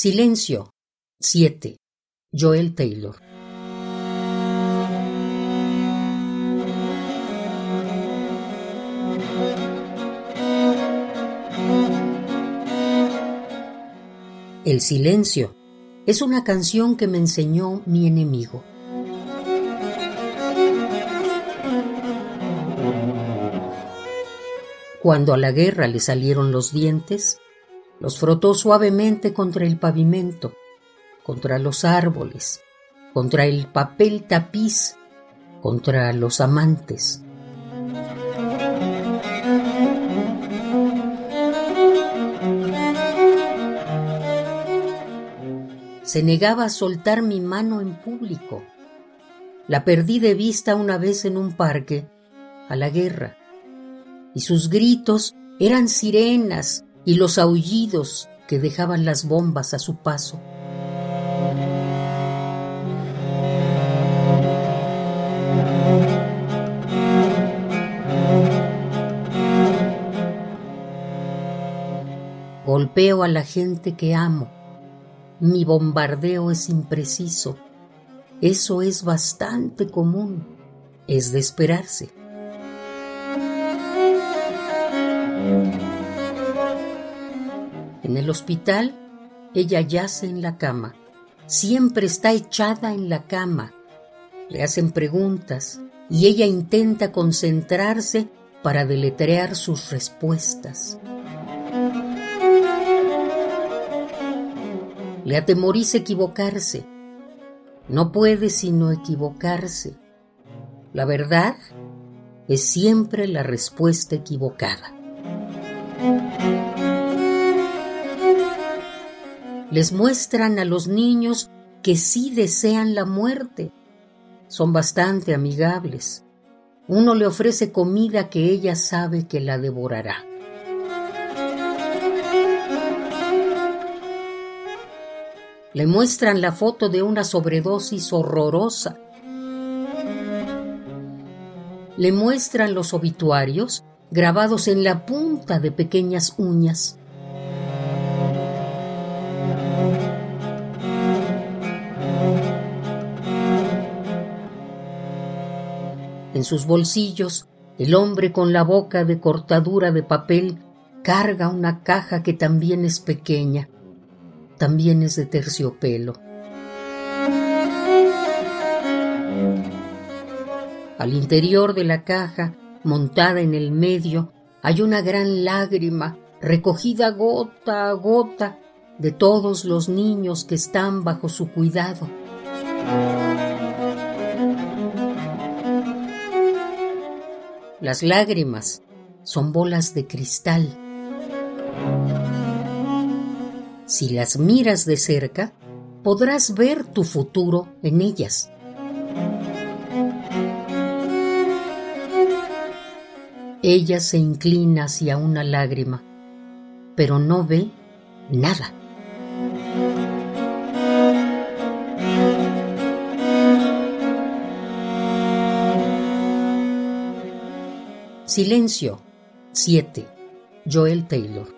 Silencio. 7. Joel Taylor. El silencio es una canción que me enseñó mi enemigo. Cuando a la guerra le salieron los dientes, los frotó suavemente contra el pavimento, contra los árboles, contra el papel tapiz, contra los amantes. Se negaba a soltar mi mano en público. La perdí de vista una vez en un parque, a la guerra, y sus gritos eran sirenas y los aullidos que dejaban las bombas a su paso. Golpeo a la gente que amo mi bombardeo es impreciso. Eso es bastante común. Es de esperarse. En el hospital, ella yace en la cama. Siempre está echada en la cama. Le hacen preguntas y ella intenta concentrarse para deletrear sus respuestas. Le atemoriza equivocarse. No puede sino equivocarse. La verdad es siempre la respuesta equivocada. Les muestran a los niños que sí desean la muerte. Son bastante amigables. Uno le ofrece comida que ella sabe que la devorará. Le muestran la foto de una sobredosis horrorosa. Le muestran los obituarios grabados en la punta de pequeñas uñas. En sus bolsillos, el hombre con la boca de cortadura de papel carga una caja que también es pequeña también es de terciopelo. Al interior de la caja, montada en el medio, hay una gran lágrima recogida gota a gota de todos los niños que están bajo su cuidado. Las lágrimas son bolas de cristal. Si las miras de cerca, podrás ver tu futuro en ellas. Ella se inclina hacia una lágrima, pero no ve nada. Silencio 7. Joel Taylor